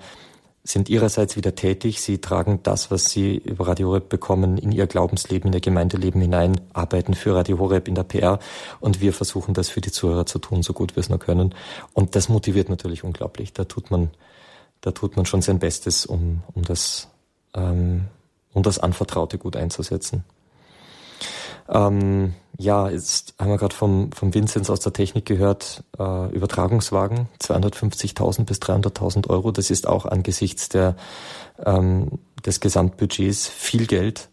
sind ihrerseits wieder tätig. Sie tragen das, was sie über Radio Horeb bekommen, in ihr Glaubensleben, in ihr Gemeindeleben hinein, arbeiten für Radio Horeb in der PR. Und wir versuchen das für die Zuhörer zu tun, so gut wir es nur können. Und das motiviert natürlich unglaublich. Da tut man da tut man schon sein Bestes, um, um, das, ähm, um das Anvertraute gut einzusetzen. Ähm, ja, jetzt haben wir gerade vom, vom Vinzenz aus der Technik gehört, äh, Übertragungswagen, 250.000 bis 300.000 Euro. Das ist auch angesichts der, ähm, des Gesamtbudgets viel Geld.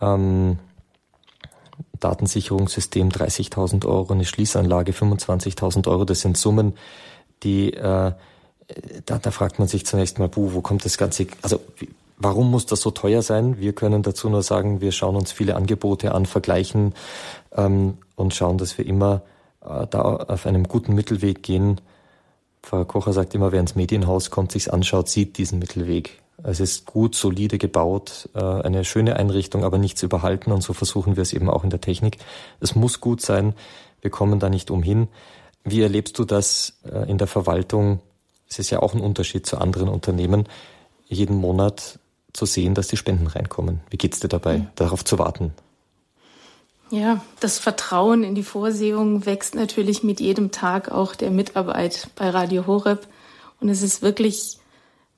Ähm, Datensicherungssystem 30.000 Euro, eine Schließanlage 25.000 Euro. Das sind Summen, die äh, da, da fragt man sich zunächst mal, buh, wo kommt das Ganze, also warum muss das so teuer sein? Wir können dazu nur sagen, wir schauen uns viele Angebote an, vergleichen ähm, und schauen, dass wir immer äh, da auf einem guten Mittelweg gehen. Frau Kocher sagt immer, wer ins Medienhaus kommt, sich's anschaut, sieht diesen Mittelweg. Es ist gut, solide gebaut, äh, eine schöne Einrichtung, aber nichts überhalten und so versuchen wir es eben auch in der Technik. Es muss gut sein, wir kommen da nicht umhin. Wie erlebst du das äh, in der Verwaltung? Es ist ja auch ein Unterschied zu anderen Unternehmen, jeden Monat zu sehen, dass die Spenden reinkommen. Wie geht's dir dabei, mhm. darauf zu warten?
Ja, das Vertrauen in die Vorsehung wächst natürlich mit jedem Tag auch der Mitarbeit bei Radio Horeb. Und es ist wirklich,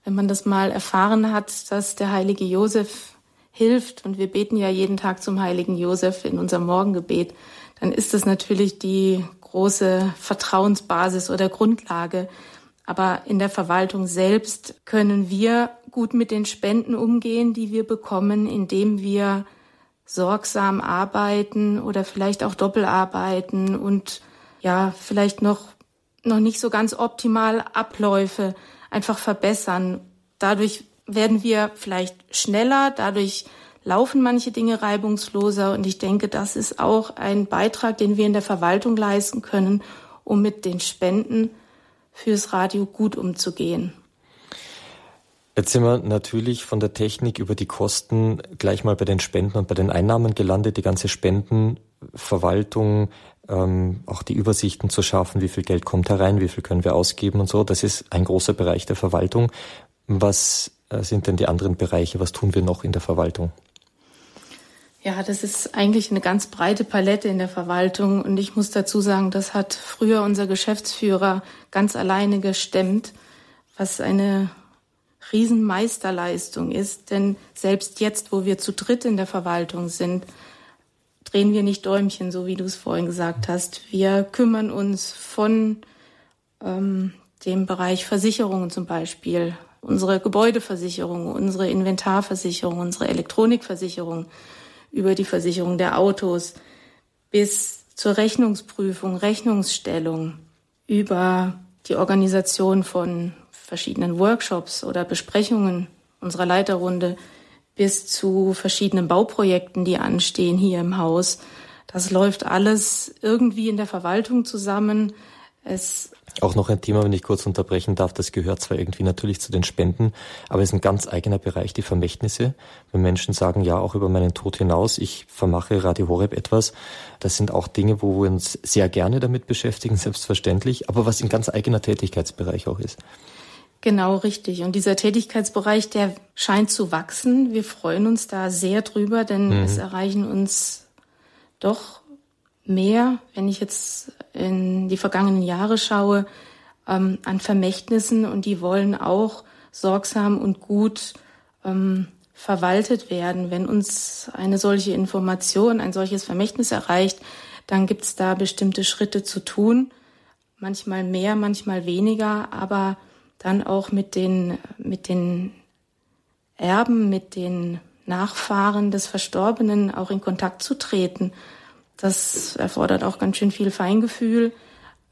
wenn man das mal erfahren hat, dass der heilige Josef hilft, und wir beten ja jeden Tag zum heiligen Josef in unserem Morgengebet, dann ist das natürlich die große Vertrauensbasis oder Grundlage, aber in der Verwaltung selbst können wir gut mit den Spenden umgehen, die wir bekommen, indem wir sorgsam arbeiten oder vielleicht auch doppelarbeiten und ja, vielleicht noch, noch nicht so ganz optimal Abläufe einfach verbessern. Dadurch werden wir vielleicht schneller, dadurch laufen manche Dinge reibungsloser und ich denke, das ist auch ein Beitrag, den wir in der Verwaltung leisten können, um mit den Spenden fürs Radio gut umzugehen.
Jetzt sind wir natürlich von der Technik über die Kosten gleich mal bei den Spenden und bei den Einnahmen gelandet. Die ganze Spendenverwaltung, ähm, auch die Übersichten zu schaffen, wie viel Geld kommt herein, wie viel können wir ausgeben und so. Das ist ein großer Bereich der Verwaltung. Was äh, sind denn die anderen Bereiche? Was tun wir noch in der Verwaltung?
Ja, das ist eigentlich eine ganz breite Palette in der Verwaltung. Und ich muss dazu sagen, das hat früher unser Geschäftsführer ganz alleine gestemmt, was eine Riesenmeisterleistung ist. Denn selbst jetzt, wo wir zu dritt in der Verwaltung sind, drehen wir nicht Däumchen, so wie du es vorhin gesagt hast. Wir kümmern uns von ähm, dem Bereich Versicherungen zum Beispiel, unsere Gebäudeversicherung, unsere Inventarversicherung, unsere Elektronikversicherung, über die Versicherung der Autos bis zur Rechnungsprüfung, Rechnungsstellung, über die Organisation von verschiedenen Workshops oder Besprechungen unserer Leiterrunde bis zu verschiedenen Bauprojekten, die anstehen hier im Haus. Das läuft alles irgendwie in der Verwaltung zusammen.
Es auch noch ein Thema, wenn ich kurz unterbrechen darf, das gehört zwar irgendwie natürlich zu den Spenden, aber es ist ein ganz eigener Bereich, die Vermächtnisse. Wenn Menschen sagen, ja, auch über meinen Tod hinaus, ich vermache Radio Horeb etwas, das sind auch Dinge, wo wir uns sehr gerne damit beschäftigen, [laughs] selbstverständlich, aber was ein ganz eigener Tätigkeitsbereich auch ist.
Genau, richtig. Und dieser Tätigkeitsbereich, der scheint zu wachsen. Wir freuen uns da sehr drüber, denn mhm. es erreichen uns doch mehr, wenn ich jetzt in die vergangenen Jahre schaue, ähm, an Vermächtnissen und die wollen auch sorgsam und gut ähm, verwaltet werden. Wenn uns eine solche Information, ein solches Vermächtnis erreicht, dann gibt es da bestimmte Schritte zu tun. Manchmal mehr, manchmal weniger, aber dann auch mit den, mit den Erben, mit den Nachfahren des Verstorbenen auch in Kontakt zu treten das erfordert auch ganz schön viel Feingefühl.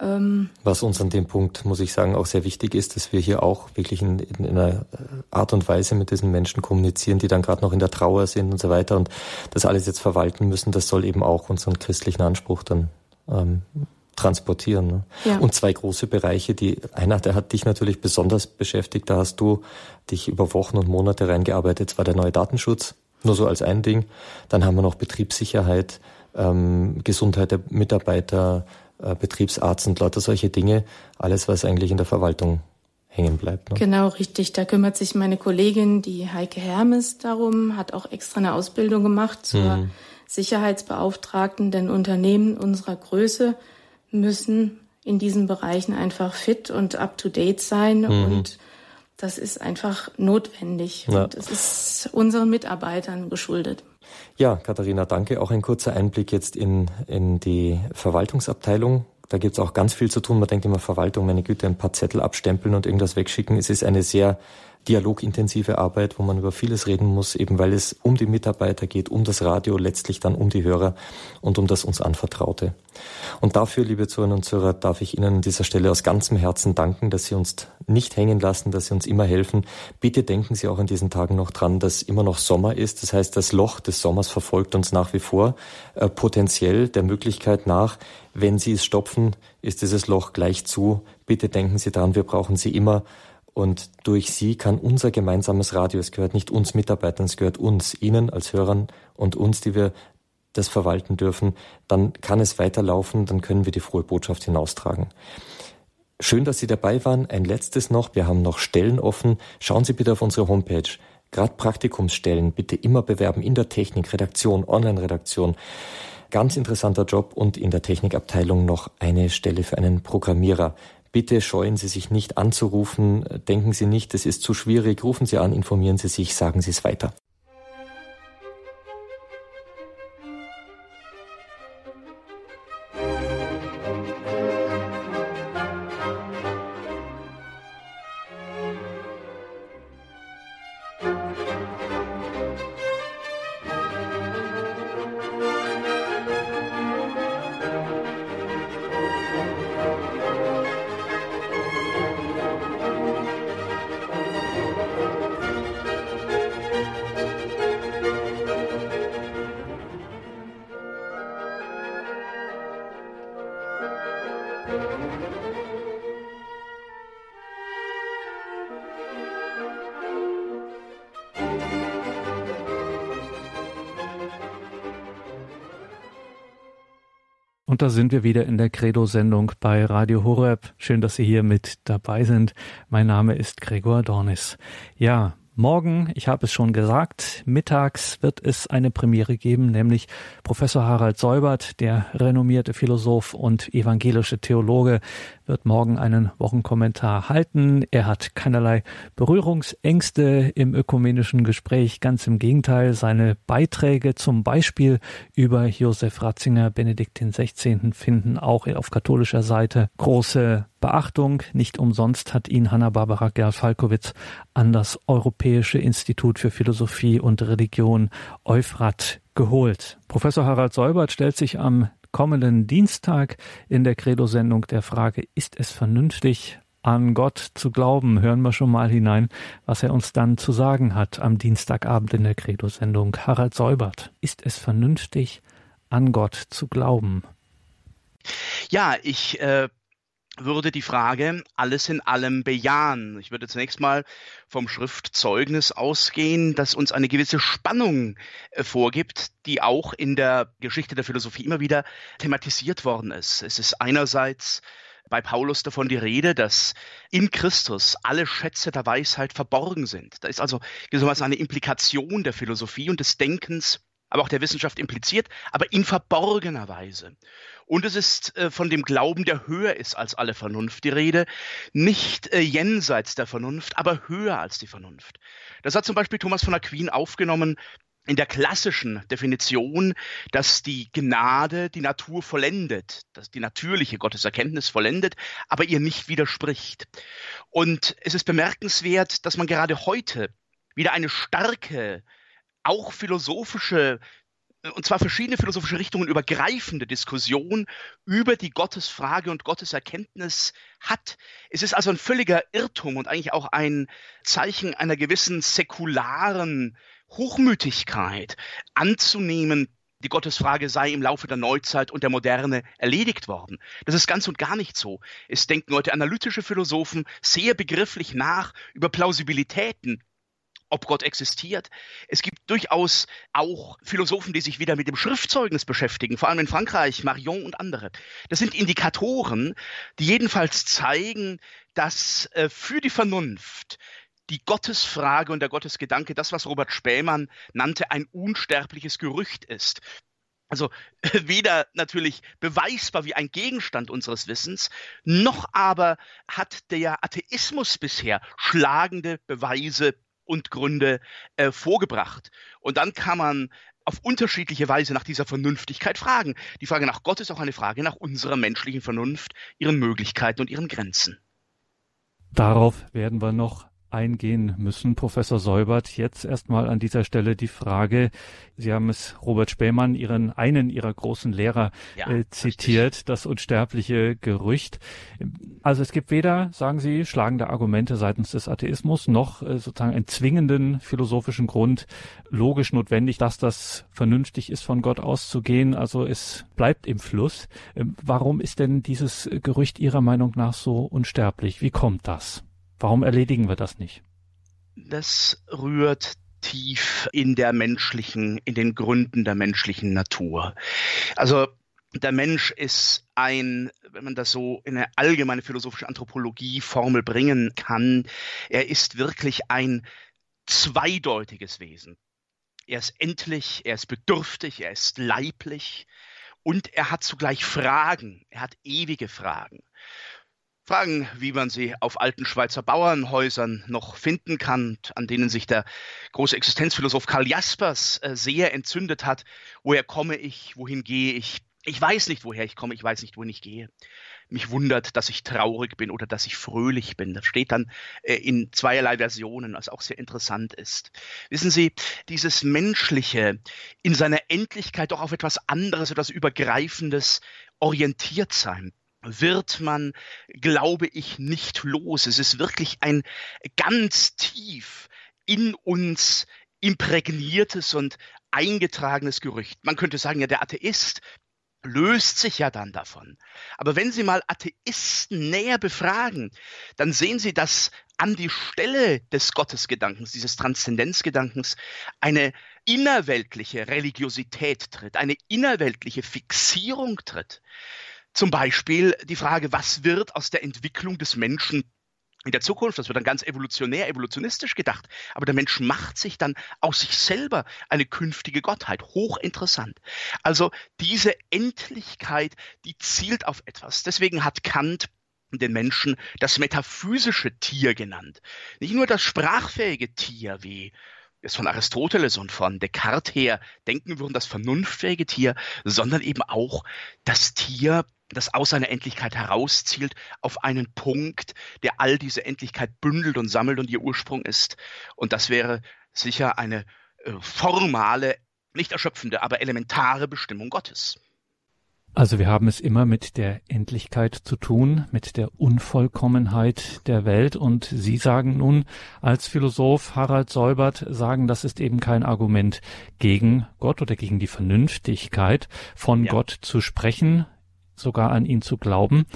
Ähm, Was uns an dem Punkt, muss ich sagen, auch sehr wichtig ist, dass wir hier auch wirklich in, in einer Art und Weise mit diesen Menschen kommunizieren, die dann gerade noch in der Trauer sind und so weiter und das alles jetzt verwalten müssen, das soll eben auch unseren christlichen Anspruch dann ähm, transportieren. Ne? Ja. Und zwei große Bereiche, die einer, der hat dich natürlich besonders beschäftigt, da hast du dich über Wochen und Monate reingearbeitet, das war der neue Datenschutz, nur so als ein Ding. Dann haben wir noch Betriebssicherheit, ähm, Gesundheit der Mitarbeiter, äh, Betriebsarzt und lauter solche Dinge. Alles, was eigentlich in der Verwaltung hängen bleibt.
Ne? Genau, richtig. Da kümmert sich meine Kollegin, die Heike Hermes, darum, hat auch extra eine Ausbildung gemacht zur mhm. Sicherheitsbeauftragten, denn Unternehmen unserer Größe müssen in diesen Bereichen einfach fit und up-to-date sein mhm. und das ist einfach notwendig. Ja. Und es ist unseren Mitarbeitern geschuldet.
Ja, Katharina, danke. Auch ein kurzer Einblick jetzt in, in die Verwaltungsabteilung. Da gibt's auch ganz viel zu tun. Man denkt immer, Verwaltung, meine Güte, ein paar Zettel abstempeln und irgendwas wegschicken. Es ist eine sehr dialogintensive Arbeit, wo man über vieles reden muss, eben weil es um die Mitarbeiter geht, um das Radio, letztlich dann um die Hörer und um das uns Anvertraute. Und dafür, liebe Zuhörerinnen und Zuhörer, darf ich Ihnen an dieser Stelle aus ganzem Herzen danken, dass Sie uns nicht hängen lassen, dass Sie uns immer helfen. Bitte denken Sie auch in diesen Tagen noch dran, dass immer noch Sommer ist. Das heißt, das Loch des Sommers verfolgt uns nach wie vor, äh, potenziell der Möglichkeit nach, wenn Sie es stopfen, ist dieses Loch gleich zu. Bitte denken Sie dran, wir brauchen Sie immer. Und durch sie kann unser gemeinsames Radio, es gehört nicht uns Mitarbeitern, es gehört uns, Ihnen als Hörern und uns, die wir das verwalten dürfen, dann kann es weiterlaufen, dann können wir die frohe Botschaft hinaustragen. Schön, dass Sie dabei waren. Ein letztes noch. Wir haben noch Stellen offen. Schauen Sie bitte auf unsere Homepage. Gerade Praktikumsstellen bitte immer bewerben in der Technik, Redaktion, Online-Redaktion. Ganz interessanter Job und in der Technikabteilung noch eine Stelle für einen Programmierer. Bitte scheuen Sie sich nicht anzurufen. Denken Sie nicht, es ist zu schwierig. Rufen Sie an, informieren Sie sich, sagen Sie es weiter.
Da sind wir wieder in der Credo-Sendung bei Radio Horeb. Schön, dass Sie hier mit dabei sind. Mein Name ist Gregor Dornis. Ja, Morgen, ich habe es schon gesagt, mittags wird es eine Premiere geben, nämlich Professor Harald Seubert, der renommierte Philosoph und evangelische Theologe, wird morgen einen Wochenkommentar halten. Er hat keinerlei Berührungsängste im ökumenischen Gespräch, ganz im Gegenteil. Seine Beiträge zum Beispiel über Josef Ratzinger, Benedikt XVI. finden auch auf katholischer Seite große Beachtung. Nicht umsonst hat ihn Hanna-Barbara Gerl-Falkowitz an das Europäische Institut für Philosophie und Religion Euphrat geholt. Professor Harald Seubert stellt sich am kommenden Dienstag in der Credo-Sendung der Frage, ist es vernünftig, an Gott zu glauben? Hören wir schon mal hinein, was er uns dann zu sagen hat am Dienstagabend in der Credo-Sendung. Harald Seubert, ist es vernünftig, an Gott zu glauben?
Ja, ich äh, würde die Frage alles in allem bejahen. Ich würde zunächst mal vom Schriftzeugnis ausgehen, das uns eine gewisse Spannung äh, vorgibt, die auch in der Geschichte der Philosophie immer wieder thematisiert worden ist. Es ist einerseits bei Paulus davon die Rede, dass in Christus alle Schätze der Weisheit verborgen sind. Da ist also gewissermaßen eine Implikation der Philosophie und des Denkens, aber auch der Wissenschaft impliziert, aber in verborgener Weise. Und es ist äh, von dem Glauben, der höher ist als alle Vernunft die Rede, nicht äh, jenseits der Vernunft, aber höher als die Vernunft. Das hat zum Beispiel Thomas von Aquin aufgenommen in der klassischen Definition, dass die Gnade die Natur vollendet, dass die natürliche Gotteserkenntnis vollendet, aber ihr nicht widerspricht. Und es ist bemerkenswert, dass man gerade heute wieder eine starke, auch philosophische und zwar verschiedene philosophische Richtungen übergreifende Diskussion über die Gottesfrage und Gotteserkenntnis hat. Es ist also ein völliger Irrtum und eigentlich auch ein Zeichen einer gewissen säkularen Hochmütigkeit anzunehmen, die Gottesfrage sei im Laufe der Neuzeit und der Moderne erledigt worden. Das ist ganz und gar nicht so. Es denken heute analytische Philosophen sehr begrifflich nach über Plausibilitäten ob Gott existiert. Es gibt durchaus auch Philosophen, die sich wieder mit dem Schriftzeugnis beschäftigen, vor allem in Frankreich, Marion und andere. Das sind Indikatoren, die jedenfalls zeigen, dass äh, für die Vernunft die Gottesfrage und der Gottesgedanke, das, was Robert Spähmann nannte, ein unsterbliches Gerücht ist. Also [laughs] weder natürlich beweisbar wie ein Gegenstand unseres Wissens, noch aber hat der Atheismus bisher schlagende Beweise und Gründe äh, vorgebracht. Und dann kann man auf unterschiedliche Weise nach dieser Vernünftigkeit fragen. Die Frage nach Gott ist auch eine Frage nach unserer menschlichen Vernunft, ihren Möglichkeiten und ihren Grenzen.
Darauf werden wir noch eingehen müssen. Professor Säubert, jetzt erstmal an dieser Stelle die Frage, Sie haben es Robert Spähmann, Ihren einen Ihrer großen Lehrer, ja, äh, zitiert, richtig. das unsterbliche Gerücht. Also es gibt weder, sagen Sie, schlagende Argumente seitens des Atheismus, noch äh, sozusagen einen zwingenden philosophischen Grund, logisch notwendig, dass das vernünftig ist, von Gott auszugehen. Also es bleibt im Fluss. Ähm, warum ist denn dieses Gerücht Ihrer Meinung nach so unsterblich? Wie kommt das? Warum erledigen wir das nicht?
Das rührt tief in der menschlichen, in den Gründen der menschlichen Natur. Also der Mensch ist ein, wenn man das so in eine allgemeine philosophische Anthropologie-Formel bringen kann, er ist wirklich ein zweideutiges Wesen. Er ist endlich, er ist bedürftig, er ist leiblich und er hat zugleich Fragen, er hat ewige Fragen. Fragen, wie man sie auf alten Schweizer Bauernhäusern noch finden kann, an denen sich der große Existenzphilosoph Karl Jaspers äh, sehr entzündet hat. Woher komme ich? Wohin gehe ich? Ich weiß nicht, woher ich komme. Ich weiß nicht, wohin ich gehe. Mich wundert, dass ich traurig bin oder dass ich fröhlich bin. Das steht dann äh, in zweierlei Versionen, was auch sehr interessant ist. Wissen Sie, dieses Menschliche in seiner Endlichkeit doch auf etwas anderes, etwas Übergreifendes orientiert sein wird man, glaube ich, nicht los. Es ist wirklich ein ganz tief in uns imprägniertes und eingetragenes Gerücht. Man könnte sagen, ja, der Atheist löst sich ja dann davon. Aber wenn Sie mal Atheisten näher befragen, dann sehen Sie, dass an die Stelle des Gottesgedankens, dieses Transzendenzgedankens, eine innerweltliche Religiosität tritt, eine innerweltliche Fixierung tritt. Zum Beispiel die Frage, was wird aus der Entwicklung des Menschen in der Zukunft, das wird dann ganz evolutionär, evolutionistisch gedacht, aber der Mensch macht sich dann aus sich selber eine künftige Gottheit. Hochinteressant. Also diese Endlichkeit, die zielt auf etwas. Deswegen hat Kant den Menschen das metaphysische Tier genannt. Nicht nur das sprachfähige Tier, wie es von Aristoteles und von Descartes her denken würden, das vernunftfähige Tier, sondern eben auch das Tier, das aus seiner Endlichkeit herauszielt auf einen Punkt, der all diese Endlichkeit bündelt und sammelt und ihr Ursprung ist. Und das wäre sicher eine äh, formale, nicht erschöpfende, aber elementare Bestimmung Gottes.
Also wir haben es immer mit der Endlichkeit zu tun, mit der Unvollkommenheit der Welt. Und Sie sagen nun als Philosoph Harald Säubert, sagen, das ist eben kein Argument gegen Gott oder gegen die Vernünftigkeit, von ja. Gott zu sprechen sogar an ihn zu glauben.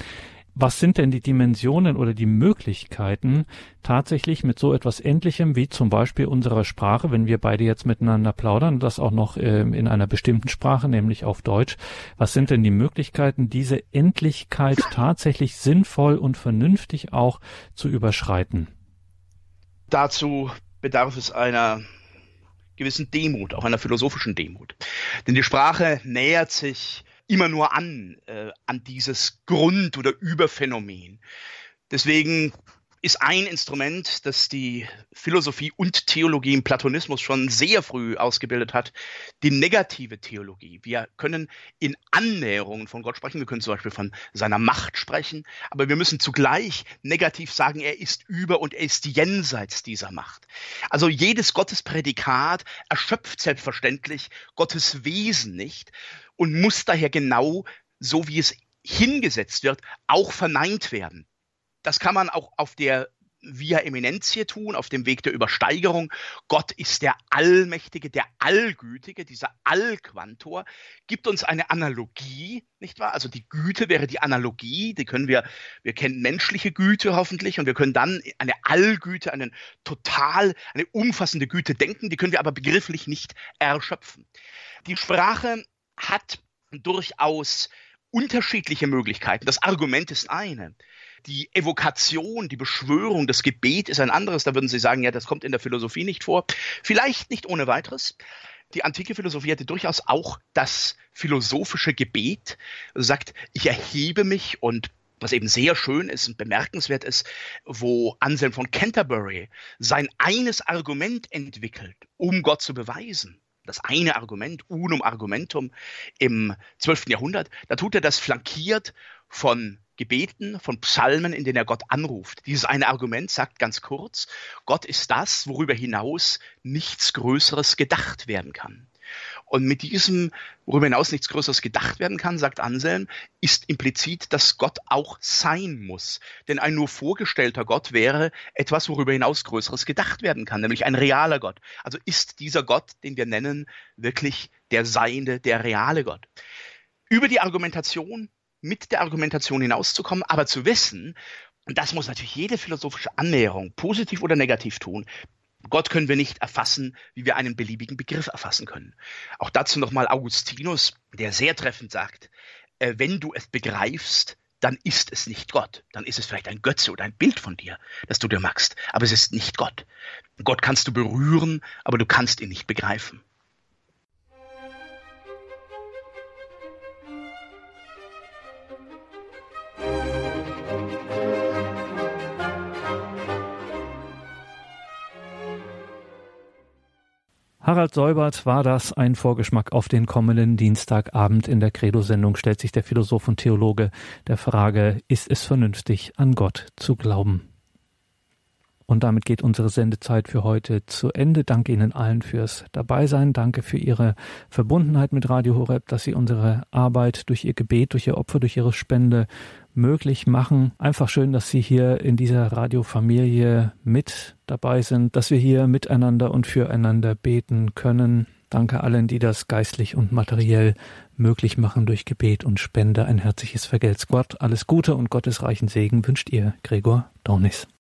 Was sind denn die Dimensionen oder die Möglichkeiten, tatsächlich mit so etwas Endlichem wie zum Beispiel unserer Sprache, wenn wir beide jetzt miteinander plaudern, das auch noch äh, in einer bestimmten Sprache, nämlich auf Deutsch, was sind denn die Möglichkeiten, diese Endlichkeit tatsächlich sinnvoll und vernünftig auch zu überschreiten?
Dazu bedarf es einer gewissen Demut, auch einer philosophischen Demut. Denn die Sprache nähert sich immer nur an, äh, an dieses Grund- oder Überphänomen. Deswegen ist ein Instrument, das die Philosophie und Theologie im Platonismus schon sehr früh ausgebildet hat, die negative Theologie. Wir können in Annäherungen von Gott sprechen, wir können zum Beispiel von seiner Macht sprechen, aber wir müssen zugleich negativ sagen, er ist über und er ist jenseits dieser Macht. Also jedes Gottesprädikat erschöpft selbstverständlich Gottes Wesen nicht, und muss daher genau, so wie es hingesetzt wird, auch verneint werden. Das kann man auch auf der Via Eminentie tun, auf dem Weg der Übersteigerung. Gott ist der Allmächtige, der Allgütige, dieser Allquantor, gibt uns eine Analogie, nicht wahr? Also die Güte wäre die Analogie, die können wir, wir kennen menschliche Güte hoffentlich und wir können dann eine Allgüte, eine total, eine umfassende Güte denken, die können wir aber begrifflich nicht erschöpfen. Die Sprache hat durchaus unterschiedliche Möglichkeiten. Das Argument ist eine. Die Evokation, die Beschwörung, das Gebet ist ein anderes. Da würden Sie sagen, ja, das kommt in der Philosophie nicht vor. Vielleicht nicht ohne weiteres. Die antike Philosophie hatte durchaus auch das philosophische Gebet, sagt, ich erhebe mich und was eben sehr schön ist und bemerkenswert ist, wo Anselm von Canterbury sein eines Argument entwickelt, um Gott zu beweisen das eine Argument, unum argumentum im 12. Jahrhundert, da tut er das flankiert von Gebeten, von Psalmen, in denen er Gott anruft. Dieses eine Argument sagt ganz kurz, Gott ist das, worüber hinaus nichts Größeres gedacht werden kann. Und mit diesem, worüber hinaus nichts Größeres gedacht werden kann, sagt Anselm, ist implizit, dass Gott auch sein muss. Denn ein nur vorgestellter Gott wäre etwas, worüber hinaus Größeres gedacht werden kann, nämlich ein realer Gott. Also ist dieser Gott, den wir nennen, wirklich der Seiende, der reale Gott. Über die Argumentation, mit der Argumentation hinauszukommen, aber zu wissen, und das muss natürlich jede philosophische Annäherung, positiv oder negativ tun, Gott können wir nicht erfassen, wie wir einen beliebigen Begriff erfassen können. Auch dazu nochmal Augustinus, der sehr treffend sagt, äh, wenn du es begreifst, dann ist es nicht Gott. Dann ist es vielleicht ein Götze oder ein Bild von dir, das du dir magst. Aber es ist nicht Gott. Gott kannst du berühren, aber du kannst ihn nicht begreifen.
Harald Seubert war das ein Vorgeschmack auf den kommenden Dienstagabend. In der Credo-Sendung stellt sich der Philosoph und Theologe der Frage, ist es vernünftig, an Gott zu glauben? Und damit geht unsere Sendezeit für heute zu Ende. Danke Ihnen allen fürs Dabeisein. Danke für Ihre Verbundenheit mit Radio Horeb, dass Sie unsere Arbeit durch Ihr Gebet, durch Ihr Opfer, durch Ihre Spende möglich machen. Einfach schön, dass Sie hier in dieser Radiofamilie mit dabei sind, dass wir hier miteinander und füreinander beten können. Danke allen, die das geistlich und materiell möglich machen durch Gebet und Spende. Ein herzliches Vergelt's Gott. Alles Gute und Gottes reichen Segen wünscht ihr, Gregor Dornis.